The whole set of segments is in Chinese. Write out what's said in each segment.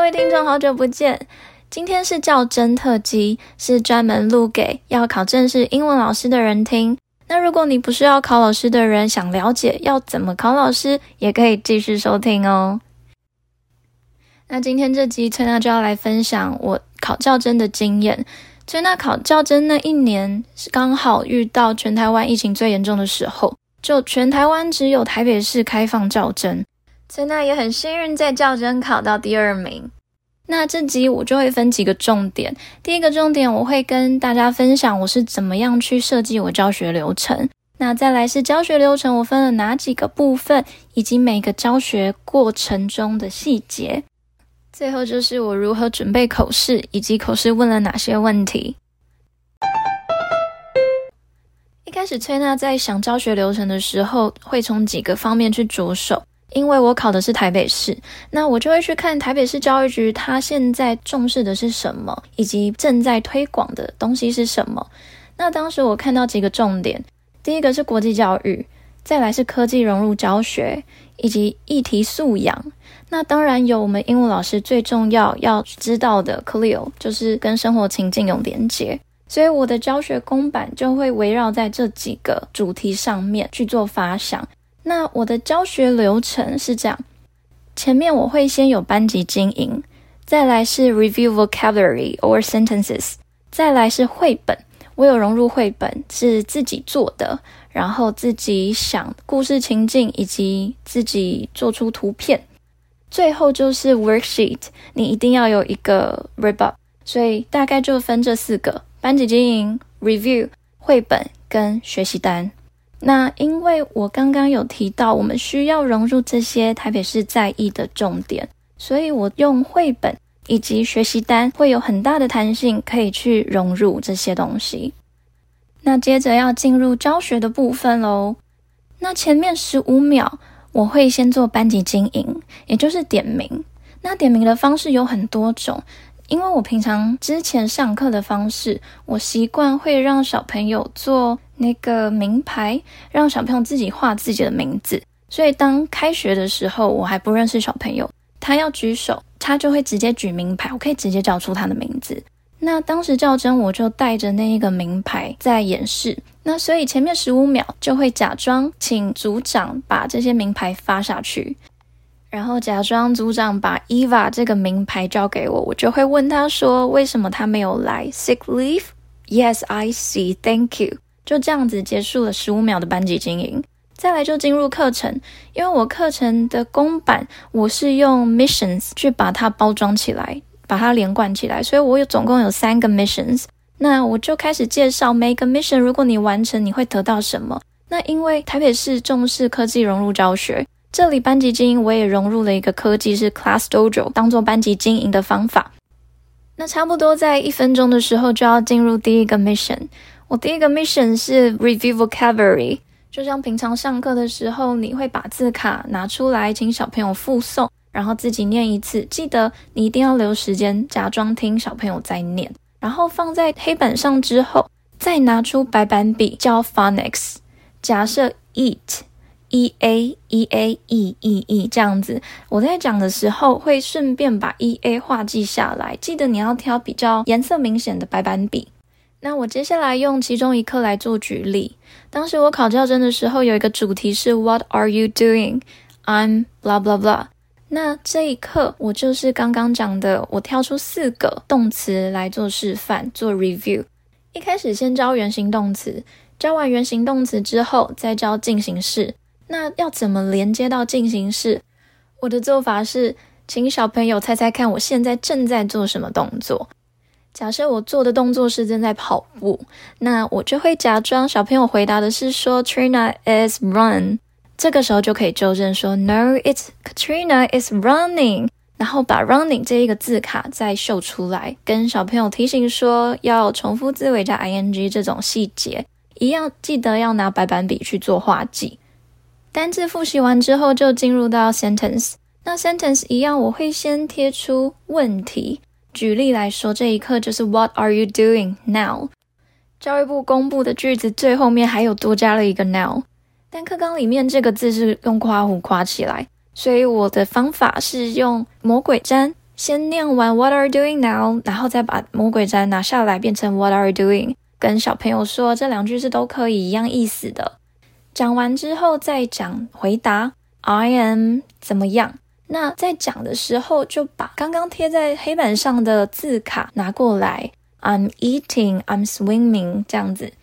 各位听众，好久不见！今天是教甄特辑，是专门录给要考正式英文老师的人听。那如果你不是要考老师的人，想了解要怎么考老师，也可以继续收听哦。那今天这集，崔娜就要来分享我考教甄的经验。崔娜考教甄那一年，是刚好遇到全台湾疫情最严重的时候，就全台湾只有台北市开放教崔娜也很幸运，在教甄考到第二名。那这集我就会分几个重点。第一个重点，我会跟大家分享我是怎么样去设计我教学流程。那再来是教学流程，我分了哪几个部分，以及每个教学过程中的细节。最后就是我如何准备口试，以及口试问了哪些问题。一开始，崔娜在想教学流程的时候，会从几个方面去着手。因为我考的是台北市，那我就会去看台北市教育局，它现在重视的是什么，以及正在推广的东西是什么。那当时我看到几个重点，第一个是国际教育，再来是科技融入教学，以及议题素养。那当然有我们英文老师最重要要知道的 CLIL，就是跟生活情境有连结。所以我的教学公版就会围绕在这几个主题上面去做发想。那我的教学流程是这样：前面我会先有班级经营，再来是 review vocabulary or sentences，再来是绘本。我有融入绘本，是自己做的，然后自己想故事情境，以及自己做出图片。最后就是 worksheet，你一定要有一个 wrap up。所以大概就分这四个：班级经营、review、绘本跟学习单。那因为我刚刚有提到，我们需要融入这些台北市在意的重点，所以我用绘本以及学习单会有很大的弹性，可以去融入这些东西。那接着要进入教学的部分喽。那前面十五秒我会先做班级经营，也就是点名。那点名的方式有很多种。因为我平常之前上课的方式，我习惯会让小朋友做那个名牌，让小朋友自己画自己的名字。所以当开学的时候，我还不认识小朋友，他要举手，他就会直接举名牌，我可以直接叫出他的名字。那当时教甄，我就带着那一个名牌在演示。那所以前面十五秒就会假装请组长把这些名牌发下去。然后假装组长把 Eva 这个名牌交给我，我就会问他说：“为什么他没有来？Sick leave? Yes, I see. Thank you.” 就这样子结束了十五秒的班级经营。再来就进入课程，因为我课程的公版我是用 missions 去把它包装起来，把它连贯起来，所以我有总共有三个 missions。那我就开始介绍每个 mission，如果你完成，你会得到什么？那因为台北市重视科技融入教学。这里班级经营我也融入了一个科技，是 Class Dojo，当做班级经营的方法。那差不多在一分钟的时候就要进入第一个 mission。我第一个 mission 是 Review Vocabulary，就像平常上课的时候，你会把字卡拿出来，请小朋友复诵，然后自己念一次。记得你一定要留时间，假装听小朋友在念，然后放在黑板上之后，再拿出白板笔教 Phonics。假设 Eat。E a e a e e e 这样子，我在讲的时候会顺便把 e a 画记下来，记得你要挑比较颜色明显的白板笔。那我接下来用其中一课来做举例。当时我考教甄的时候，有一个主题是 What are you doing? I'm blah blah blah。那这一课我就是刚刚讲的，我挑出四个动词来做示范，做 review。一开始先教原形动词，教完原形动词之后，再教进行式。那要怎么连接到进行式？我的做法是，请小朋友猜猜看，我现在正在做什么动作。假设我做的动作是正在跑步，那我就会假装小朋友回答的是说 Trina is run，这个时候就可以纠正说 No, it's Katrina is running，然后把 running 这一个字卡再秀出来，跟小朋友提醒说要重复字尾加 ing 这种细节，一样记得要拿白板笔去做画记。单字复习完之后，就进入到 sentence。那 sentence 一样，我会先贴出问题。举例来说，这一课就是 What are you doing now？教育部公布的句子最后面还有多加了一个 now，但课纲里面这个字是用夸弧夸起来，所以我的方法是用魔鬼毡先念完 What are you doing now？然后再把魔鬼毡拿下来，变成 What are you doing？跟小朋友说这两句是都可以一样意思的。讲完之后再讲回答，I am 怎么样？那在讲的时候就把刚刚贴在黑板上的字卡拿过来，I'm eating, I'm swimming 这样子。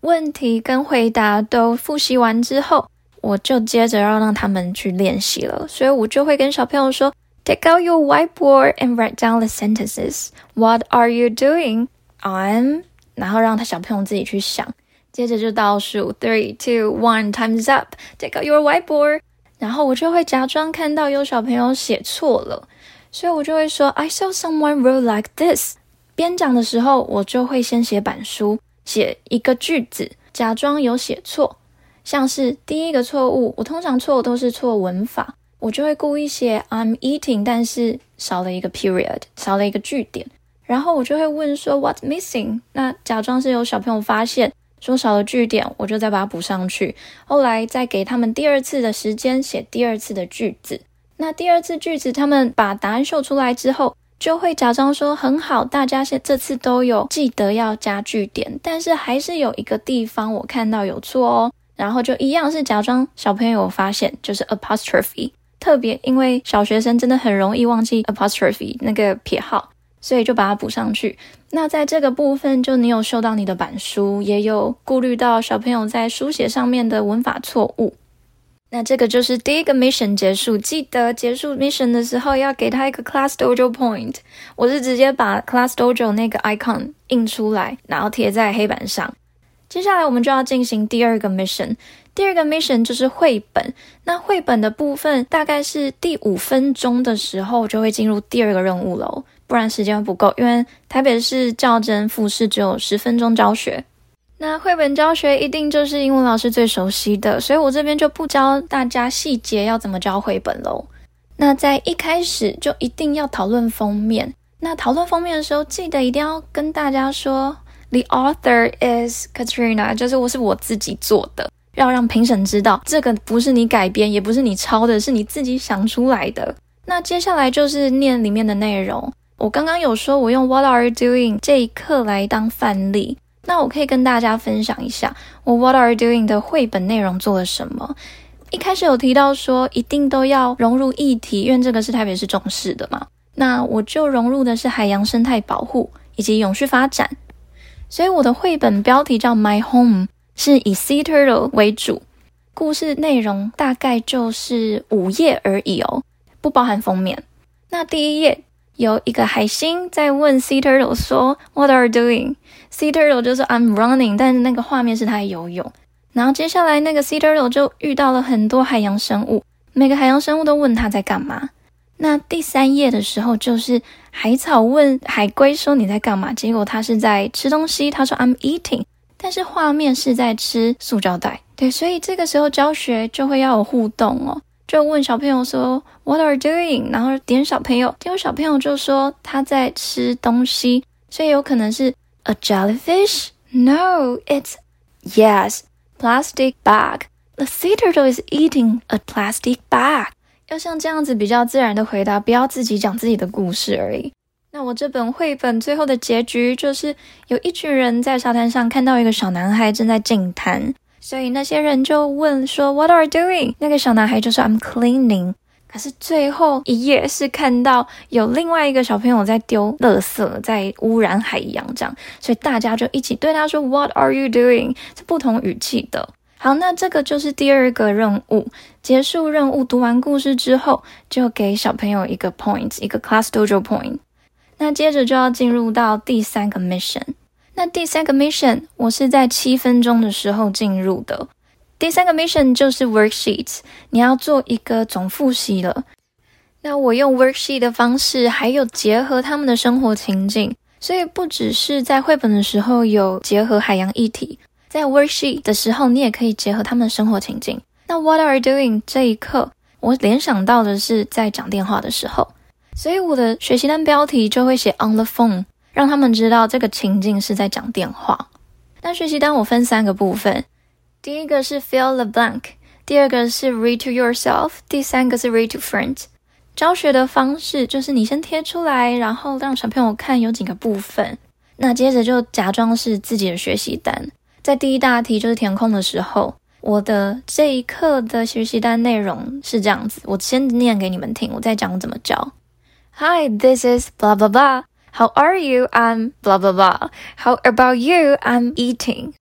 问题跟回答都复习完之后，我就接着要让他们去练习了，所以我就会跟小朋友说。Take out your whiteboard and write down the sentences. What are you doing? I'm. 然后让他小朋友自己去想， 接着就倒数，three, two, one, time's up. Take out your whiteboard. 然后我就会假装看到有小朋友写错了，所以我就会说，I saw someone wrote like this. 边讲的时候，我就会先写板书，写一个句子，假装有写错，像是第一个错误，我通常错误都是错文法。我就会故意写 I'm eating，但是少了一个 period，少了一个句点，然后我就会问说 What's missing？那假装是有小朋友发现说少了句点，我就再把它补上去。后来再给他们第二次的时间写第二次的句子。那第二次句子他们把答案秀出来之后，就会假装说很好，大家现这次都有记得要加句点，但是还是有一个地方我看到有错哦，然后就一样是假装小朋友发现，就是 apostrophe。特别因为小学生真的很容易忘记 apostrophe 那个撇号，所以就把它补上去。那在这个部分，就你有收到你的板书，也有顾虑到小朋友在书写上面的文法错误。那这个就是第一个 mission 结束。记得结束 mission 的时候要给他一个 class dojo point。我是直接把 class dojo 那个 icon 印出来，然后贴在黑板上。接下来我们就要进行第二个 mission。第二个 mission 就是绘本，那绘本的部分大概是第五分钟的时候就会进入第二个任务喽，不然时间不够，因为台北市教真复试只有十分钟教学。那绘本教学一定就是英文老师最熟悉的，所以我这边就不教大家细节要怎么教绘本喽。那在一开始就一定要讨论封面，那讨论封面的时候，记得一定要跟大家说，The author is Katrina，就是我是我自己做的。要让评审知道，这个不是你改编，也不是你抄的，是你自己想出来的。那接下来就是念里面的内容。我刚刚有说，我用 What are you doing 这一课来当范例。那我可以跟大家分享一下，我 What are you doing 的绘本内容做了什么。一开始有提到说，一定都要融入议题，因为这个是台北市重视的嘛。那我就融入的是海洋生态保护以及永续发展。所以我的绘本标题叫 My Home。是以 Sea Turtle 为主，故事内容大概就是五页而已哦，不包含封面。那第一页有一个海星在问 Sea Turtle 说：“What are you doing？” Sea Turtle 就说：“I'm running。”但是那个画面是他在游泳。然后接下来那个 Sea Turtle 就遇到了很多海洋生物，每个海洋生物都问他在干嘛。那第三页的时候就是海草问海龟说：“你在干嘛？”结果他是在吃东西，他说：“I'm eating。”但是画面是在吃塑胶袋，对，所以这个时候教学就会要有互动哦，就问小朋友说 What are you doing？然后点小朋友，结果小朋友就说他在吃东西，所以有可能是 a jellyfish？No，it's yes，plastic bag。The sea turtle is eating a plastic bag。要像这样子比较自然的回答，不要自己讲自己的故事而已。那我这本绘本最后的结局就是有一群人在沙滩上看到一个小男孩正在净滩，所以那些人就问说 “What are you doing？” 那个小男孩就说 “I'm cleaning”。可是最后一页是看到有另外一个小朋友在丢垃圾，在污染海洋这样，所以大家就一起对他说 “What are you doing？” 是不同语气的。好，那这个就是第二个任务。结束任务，读完故事之后，就给小朋友一个 point，一个 Class Dojo point。那接着就要进入到第三个 mission。那第三个 mission 我是在七分钟的时候进入的。第三个 mission 就是 worksheets，你要做一个总复习了。那我用 worksheet 的方式，还有结合他们的生活情境，所以不只是在绘本的时候有结合海洋议题，在 worksheet 的时候，你也可以结合他们的生活情境。那 What are you doing 这一刻，我联想到的是在讲电话的时候。所以我的学习单标题就会写 on the phone，让他们知道这个情境是在讲电话。那学习单我分三个部分，第一个是 fill the blank，第二个是 read to yourself，第三个是 read to friends。教学的方式就是你先贴出来，然后让小朋友看有几个部分，那接着就假装是自己的学习单。在第一大题就是填空的时候，我的这一课的学习单内容是这样子，我先念给你们听，我再讲怎么教。Hi, this is blah blah blah. How are you? I'm blah blah blah. How about you? I'm eating.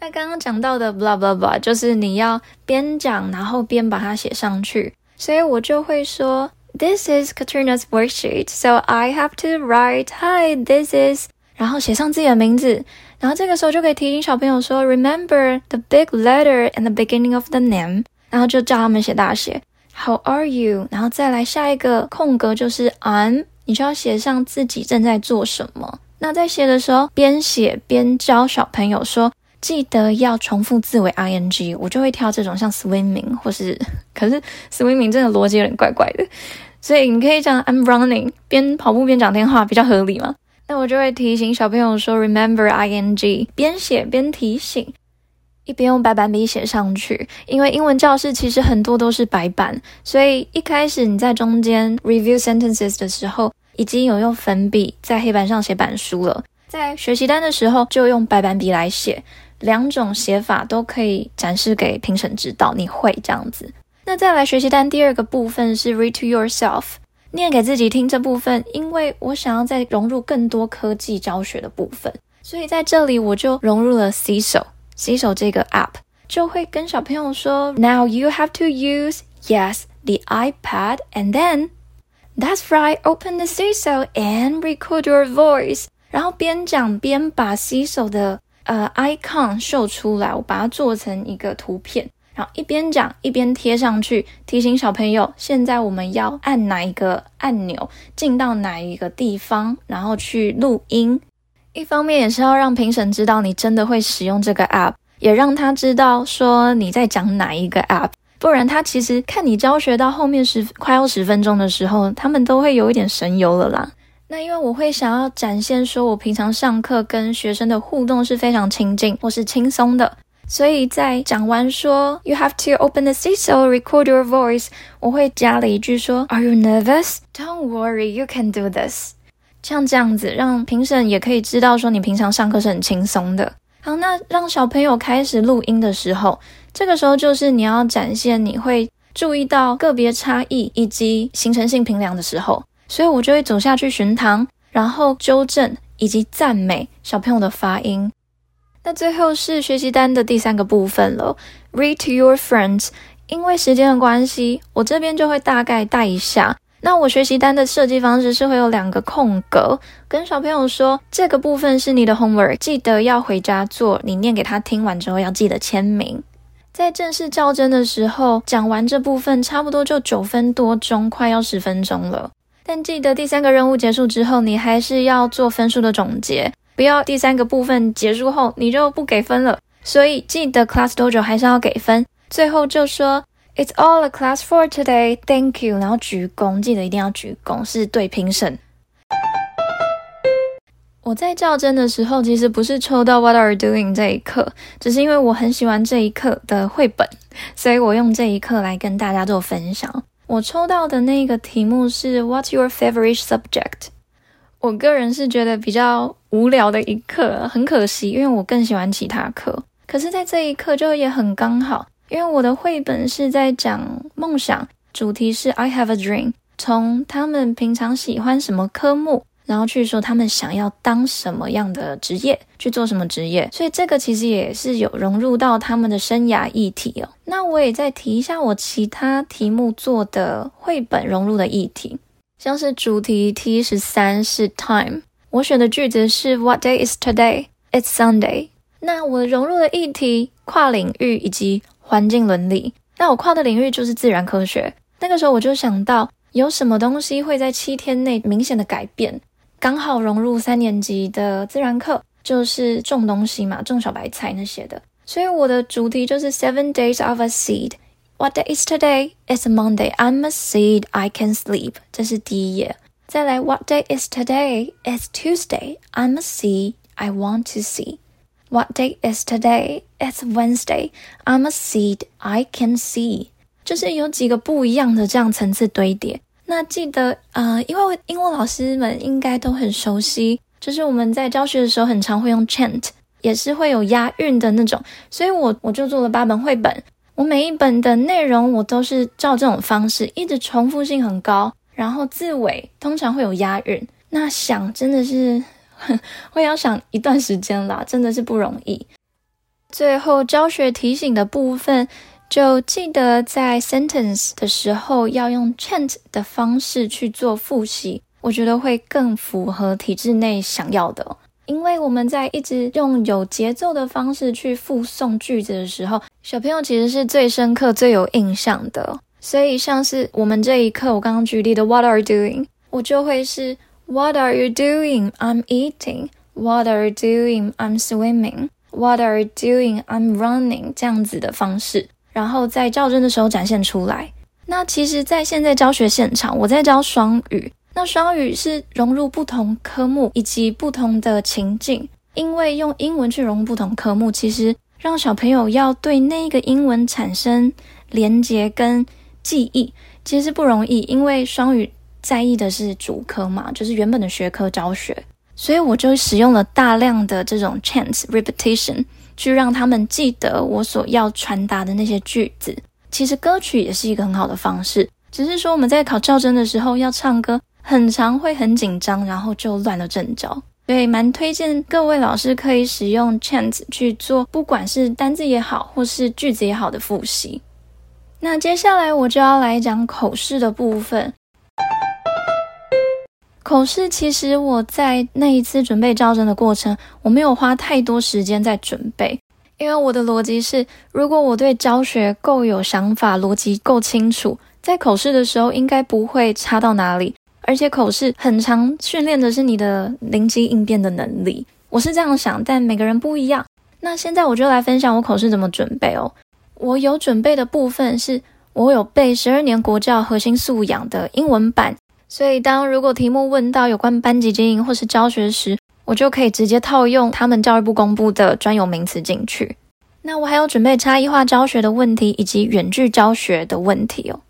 那刚刚讲到的 blah blah blah 就是你要边讲，然后边把它写上去，所以我就会说，This is Katrina's worksheet, so I have to write, Hi, this is，然后写上自己的名字，然后这个时候就可以提醒小朋友说，Remember the big letter in the beginning of the name，然后就叫他们写大写，How are you？然后再来下一个空格就是 I'm， 你就要写上自己正在做什么。那在写的时候，边写边教小朋友说。记得要重复字尾 ing，我就会挑这种像 swimming 或是，可是 swimming 真的逻辑有点怪怪的，所以你可以讲 I'm running，边跑步边讲电话比较合理嘛。那我就会提醒小朋友说 remember ing，边写边提醒，一边用白板笔写上去。因为英文教室其实很多都是白板，所以一开始你在中间 review sentences 的时候，已经有用粉笔在黑板上写板书了，在学习单的时候就用白板笔来写。两种写法都可以展示给评审知道，你会这样子。那再来学习单第二个部分是 read to yourself，念给自己听这部分，因为我想要再融入更多科技教学的部分，所以在这里我就融入了 C 手洗手这个 app 就会跟小朋友说，Now you have to use yes the iPad and then that's right open the Seeso and record your voice，然后边讲边把 Seeso 的。呃，icon 秀出来，我把它做成一个图片，然后一边讲一边贴上去，提醒小朋友，现在我们要按哪一个按钮，进到哪一个地方，然后去录音。一方面也是要让评审知道你真的会使用这个 app，也让他知道说你在讲哪一个 app，不然他其实看你教学到后面十快要十分钟的时候，他们都会有一点神游了啦。那因为我会想要展现说，我平常上课跟学生的互动是非常亲近或是轻松的，所以在讲完说 You have to open the Seeso, record your voice，我会加了一句说 Are you nervous? Don't worry, you can do this。像这样子，让评审也可以知道说你平常上课是很轻松的。好，那让小朋友开始录音的时候，这个时候就是你要展现你会注意到个别差异以及形成性评量的时候。所以我就会走下去巡堂，然后纠正以及赞美小朋友的发音。那最后是学习单的第三个部分了，Read to your friends。因为时间的关系，我这边就会大概带一下。那我学习单的设计方式是会有两个空格，跟小朋友说这个部分是你的 homework，记得要回家做。你念给他听完之后要记得签名。在正式教甄的时候，讲完这部分差不多就九分多钟，快要十分钟了。但记得第三个任务结束之后，你还是要做分数的总结，不要第三个部分结束后你就不给分了。所以记得 Class Dojo 还是要给分。最后就说 It's all a class for today, thank you，然后鞠躬，记得一定要鞠躬，是对评审。我在较真的时候，其实不是抽到 What are you doing 这一课，只是因为我很喜欢这一课的绘本，所以我用这一课来跟大家做分享。我抽到的那个题目是 What's your favorite subject？我个人是觉得比较无聊的一课，很可惜，因为我更喜欢其他课。可是，在这一课就也很刚好，因为我的绘本是在讲梦想，主题是 I have a dream，从他们平常喜欢什么科目。然后去说他们想要当什么样的职业，去做什么职业，所以这个其实也是有融入到他们的生涯议题哦。那我也再提一下我其他题目做的绘本融入的议题，像是主题 T 十三是 Time，我选的句子是 What day is today? It's Sunday。那我融入的议题跨领域以及环境伦理，那我跨的领域就是自然科学。那个时候我就想到有什么东西会在七天内明显的改变。刚好融入三年级的自然课，就是种东西嘛，种小白菜那些的。所以我的主题就是 Seven Days of a Seed。What day is today? It's a Monday. I'm a seed. I can sleep。这是第一页。再来，What day is today? It's Tuesday. I'm a seed. I want to see。What day is today? It's Wednesday. I'm a seed. I can see。就是有几个不一样的这样层次堆叠。那记得，呃，因为英文老师们应该都很熟悉，就是我们在教学的时候很常会用 chant，也是会有押韵的那种，所以我我就做了八本绘本，我每一本的内容我都是照这种方式，一直重复性很高，然后字尾通常会有押韵，那想真的是 会要想一段时间啦，真的是不容易。最后教学提醒的部分。就记得在 sentence 的时候要用 chant 的方式去做复习，我觉得会更符合体制内想要的。因为我们在一直用有节奏的方式去复诵句子的时候，小朋友其实是最深刻、最有印象的。所以像是我们这一课，我刚刚举例的 What are you doing？我就会是 What are you doing? I'm eating. What are you doing? I'm swimming. What are you doing? I'm running. 这样子的方式。然后在教甄的时候展现出来。那其实，在现在教学现场，我在教双语。那双语是融入不同科目以及不同的情境，因为用英文去融入不同科目，其实让小朋友要对那个英文产生连结跟记忆，其实是不容易。因为双语在意的是主科嘛，就是原本的学科教学，所以我就使用了大量的这种 chance repetition。去让他们记得我所要传达的那些句子。其实歌曲也是一个很好的方式，只是说我们在考教真的时候要唱歌，很常会很紧张，然后就乱了阵脚。所以蛮推荐各位老师可以使用 chance 去做，不管是单字也好，或是句子也好的复习。那接下来我就要来讲口试的部分。口试其实我在那一次准备招生的过程，我没有花太多时间在准备，因为我的逻辑是，如果我对教学够有想法，逻辑够清楚，在口试的时候应该不会差到哪里。而且口试很常训练的是你的灵机应变的能力，我是这样想，但每个人不一样。那现在我就来分享我口试怎么准备哦。我有准备的部分是，我有背十二年国教核心素养的英文版。所以，当如果题目问到有关班级经营或是教学时，我就可以直接套用他们教育部公布的专有名词进去。那我还有准备差异化教学的问题以及远距教学的问题哦。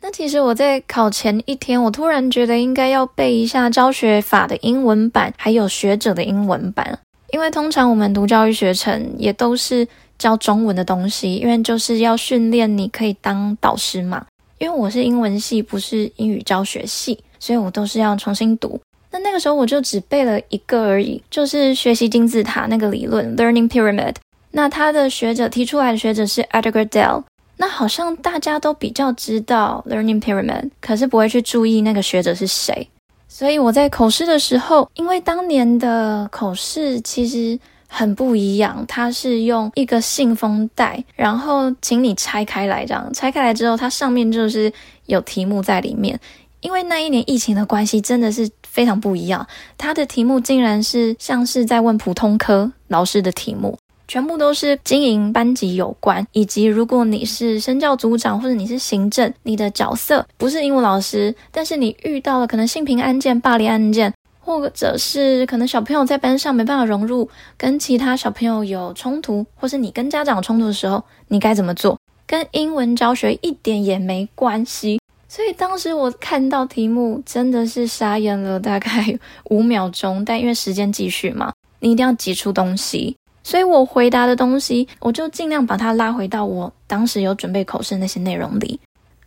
那其实我在考前一天，我突然觉得应该要背一下教学法的英文版，还有学者的英文版，因为通常我们读教育学程也都是教中文的东西，因为就是要训练你可以当导师嘛。因为我是英文系，不是英语教学系，所以我都是要重新读。那那个时候我就只背了一个而已，就是学习金字塔那个理论 （Learning Pyramid）。那他的学者提出来的学者是 Edgar Dale。那好像大家都比较知道 Learning Pyramid，可是不会去注意那个学者是谁。所以我在口试的时候，因为当年的口试其实。很不一样，它是用一个信封袋，然后请你拆开来，这样拆开来之后，它上面就是有题目在里面。因为那一年疫情的关系，真的是非常不一样。它的题目竟然是像是在问普通科老师的题目，全部都是经营班级有关，以及如果你是生教组长或者你是行政，你的角色不是英文老师，但是你遇到了可能性平案件、霸凌案件。或者是可能小朋友在班上没办法融入，跟其他小朋友有冲突，或是你跟家长冲突的时候，你该怎么做？跟英文教学一点也没关系。所以当时我看到题目真的是傻眼了，大概五秒钟。但因为时间继续嘛，你一定要挤出东西，所以我回答的东西，我就尽量把它拉回到我当时有准备口试那些内容里。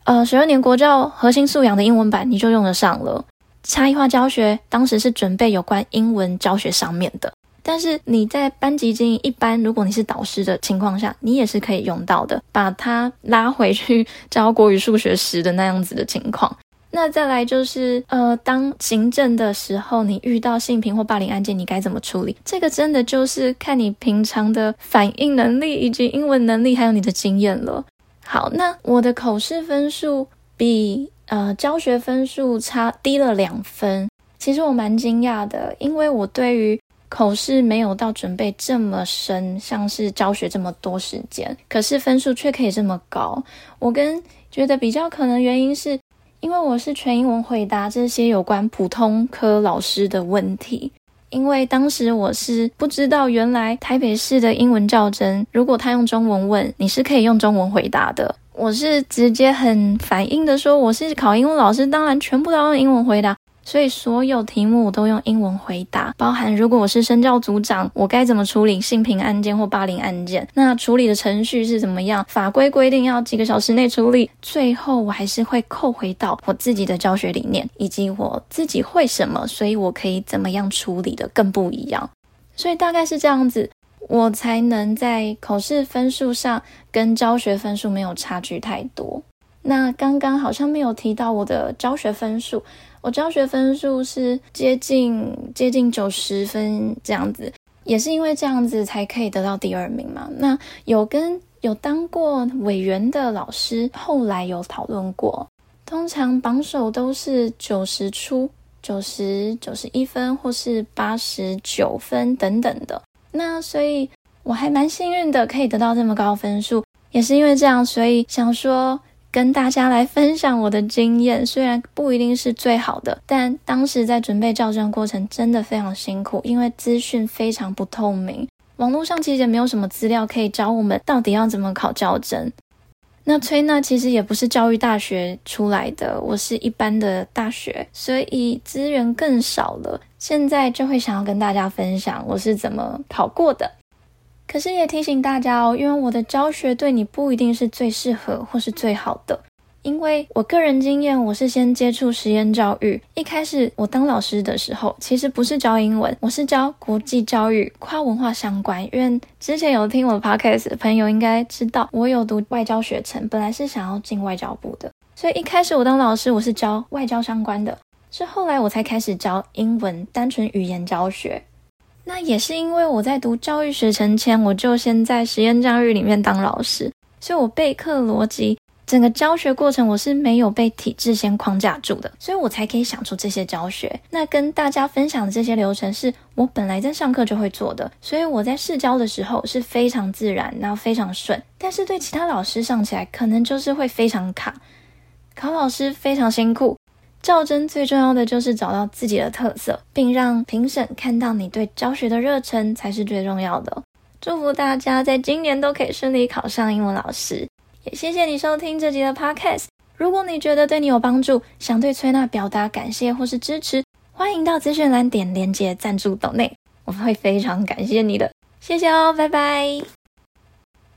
呃，十二年国教核心素养的英文版你就用得上了。差异化教学当时是准备有关英文教学上面的，但是你在班级经营一般，如果你是导师的情况下，你也是可以用到的，把它拉回去教国语、数学时的那样子的情况。那再来就是，呃，当行政的时候，你遇到性平或霸凌案件，你该怎么处理？这个真的就是看你平常的反应能力以及英文能力，还有你的经验了。好，那我的口试分数比。呃，教学分数差低了两分，其实我蛮惊讶的，因为我对于口试没有到准备这么深，像是教学这么多时间，可是分数却可以这么高。我跟觉得比较可能原因是，因为我是全英文回答这些有关普通科老师的问题，因为当时我是不知道原来台北市的英文教真，如果他用中文问，你是可以用中文回答的。我是直接很反应的说，我是考英文老师，当然全部都要用英文回答。所以所有题目我都用英文回答，包含如果我是身教组长，我该怎么处理性平案件或霸凌案件？那处理的程序是怎么样？法规规定要几个小时内处理。最后我还是会扣回到我自己的教学理念，以及我自己会什么，所以我可以怎么样处理的更不一样。所以大概是这样子，我才能在口试分数上跟教学分数没有差距太多。那刚刚好像没有提到我的教学分数。我教学分数是接近接近九十分这样子，也是因为这样子才可以得到第二名嘛。那有跟有当过委员的老师后来有讨论过，通常榜首都是九十出、九十九十一分或是八十九分等等的。那所以我还蛮幸运的，可以得到这么高分数，也是因为这样，所以想说。跟大家来分享我的经验，虽然不一定是最好的，但当时在准备校正过程真的非常辛苦，因为资讯非常不透明，网络上其实也没有什么资料可以教我们到底要怎么考校正。那崔娜其实也不是教育大学出来的，我是一般的大学，所以资源更少了。现在就会想要跟大家分享我是怎么考过的。可是也提醒大家哦，因为我的教学对你不一定是最适合或是最好的，因为我个人经验，我是先接触实验教育。一开始我当老师的时候，其实不是教英文，我是教国际教育、跨文化相关。因为之前有听我的 podcast 的朋友应该知道，我有读外交学程，本来是想要进外交部的，所以一开始我当老师，我是教外交相关的，是后来我才开始教英文，单纯语言教学。那也是因为我在读教育学程前，我就先在实验教育里面当老师，所以我备课逻辑，整个教学过程我是没有被体制先框架住的，所以我才可以想出这些教学。那跟大家分享的这些流程是我本来在上课就会做的，所以我在试教的时候是非常自然，然后非常顺。但是对其他老师上起来，可能就是会非常卡。考老师非常辛苦。教真最重要的就是找到自己的特色，并让评审看到你对教学的热忱才是最重要的。祝福大家在今年都可以顺利考上英文老师，也谢谢你收听这集的 Podcast。如果你觉得对你有帮助，想对崔娜表达感谢或是支持，欢迎到资讯栏点连结赞助抖内，我们会非常感谢你的。谢谢哦，拜拜。